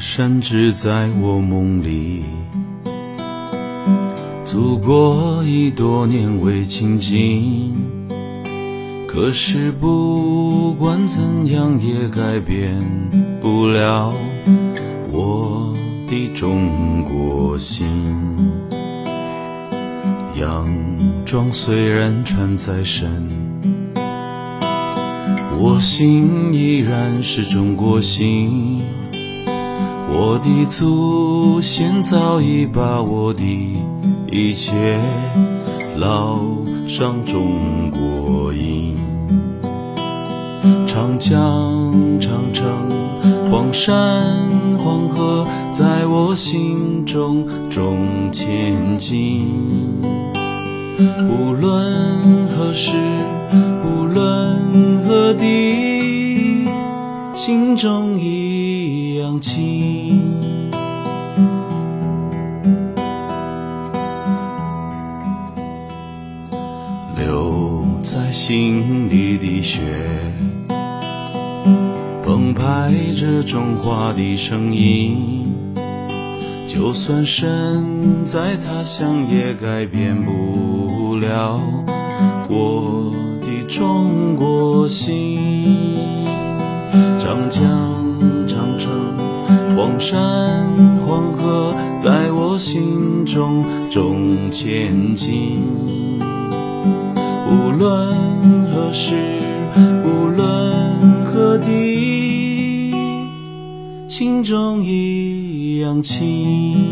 山只在我梦里，祖国已多年未亲近。可是不管怎样也改变不了我的中国心。洋装虽然穿在身，我心依然是中国心。我的祖先早已把我的一切烙上中国印。长江、长城、黄山、黄河，在我心中重千斤。无论何时，无论何地，心中一样亲。留在心里的血，澎湃着中华的声音。就算身在他乡，也改变不了我的中国心。长江、长城、黄山、黄河，在我心中重千斤。无论何时，无论何地，心中一样亲。